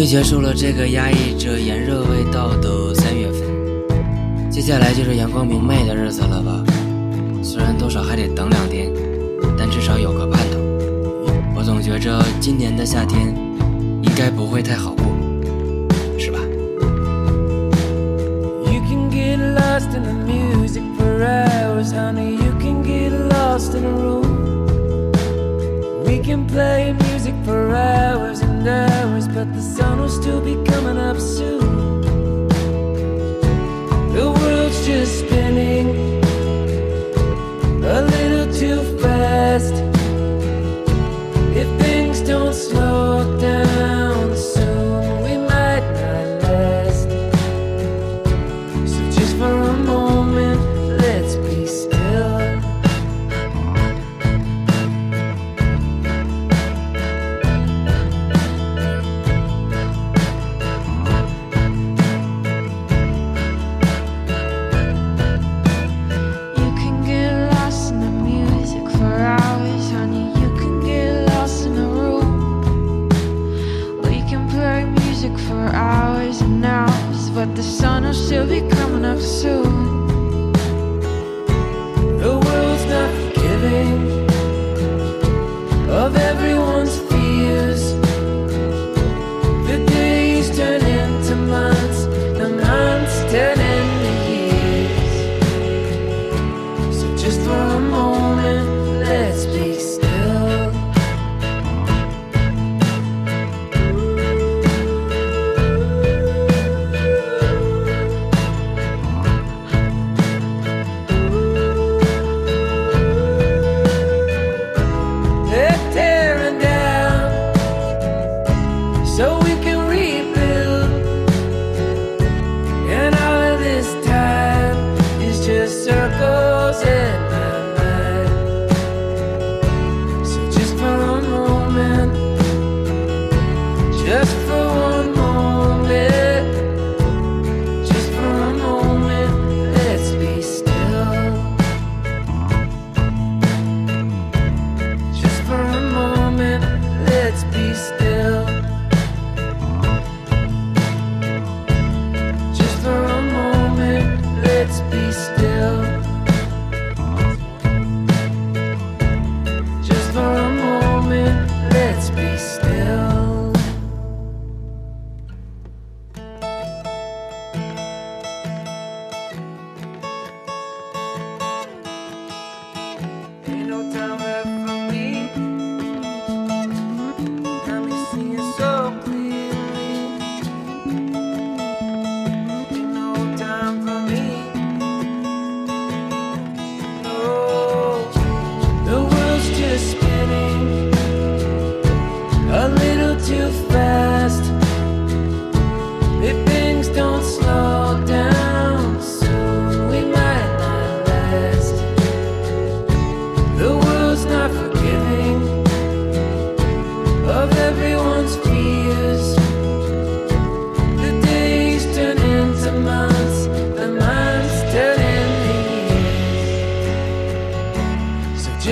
终于结束了这个压抑着炎热味道的三月份，接下来就是阳光明媚的日子了吧？虽然多少还得等两天，但至少有个盼头。我总觉着今年的夏天应该不会太好过，是吧？Play music for hours and hours, but the sun will still be coming up you'll be coming up soon. circles and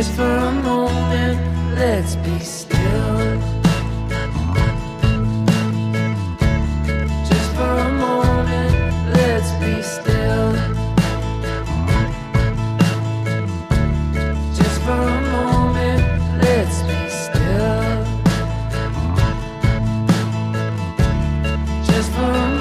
just for a moment, let's be still. Just for a moment, let's be still. Just for a moment, let's be still. Just for.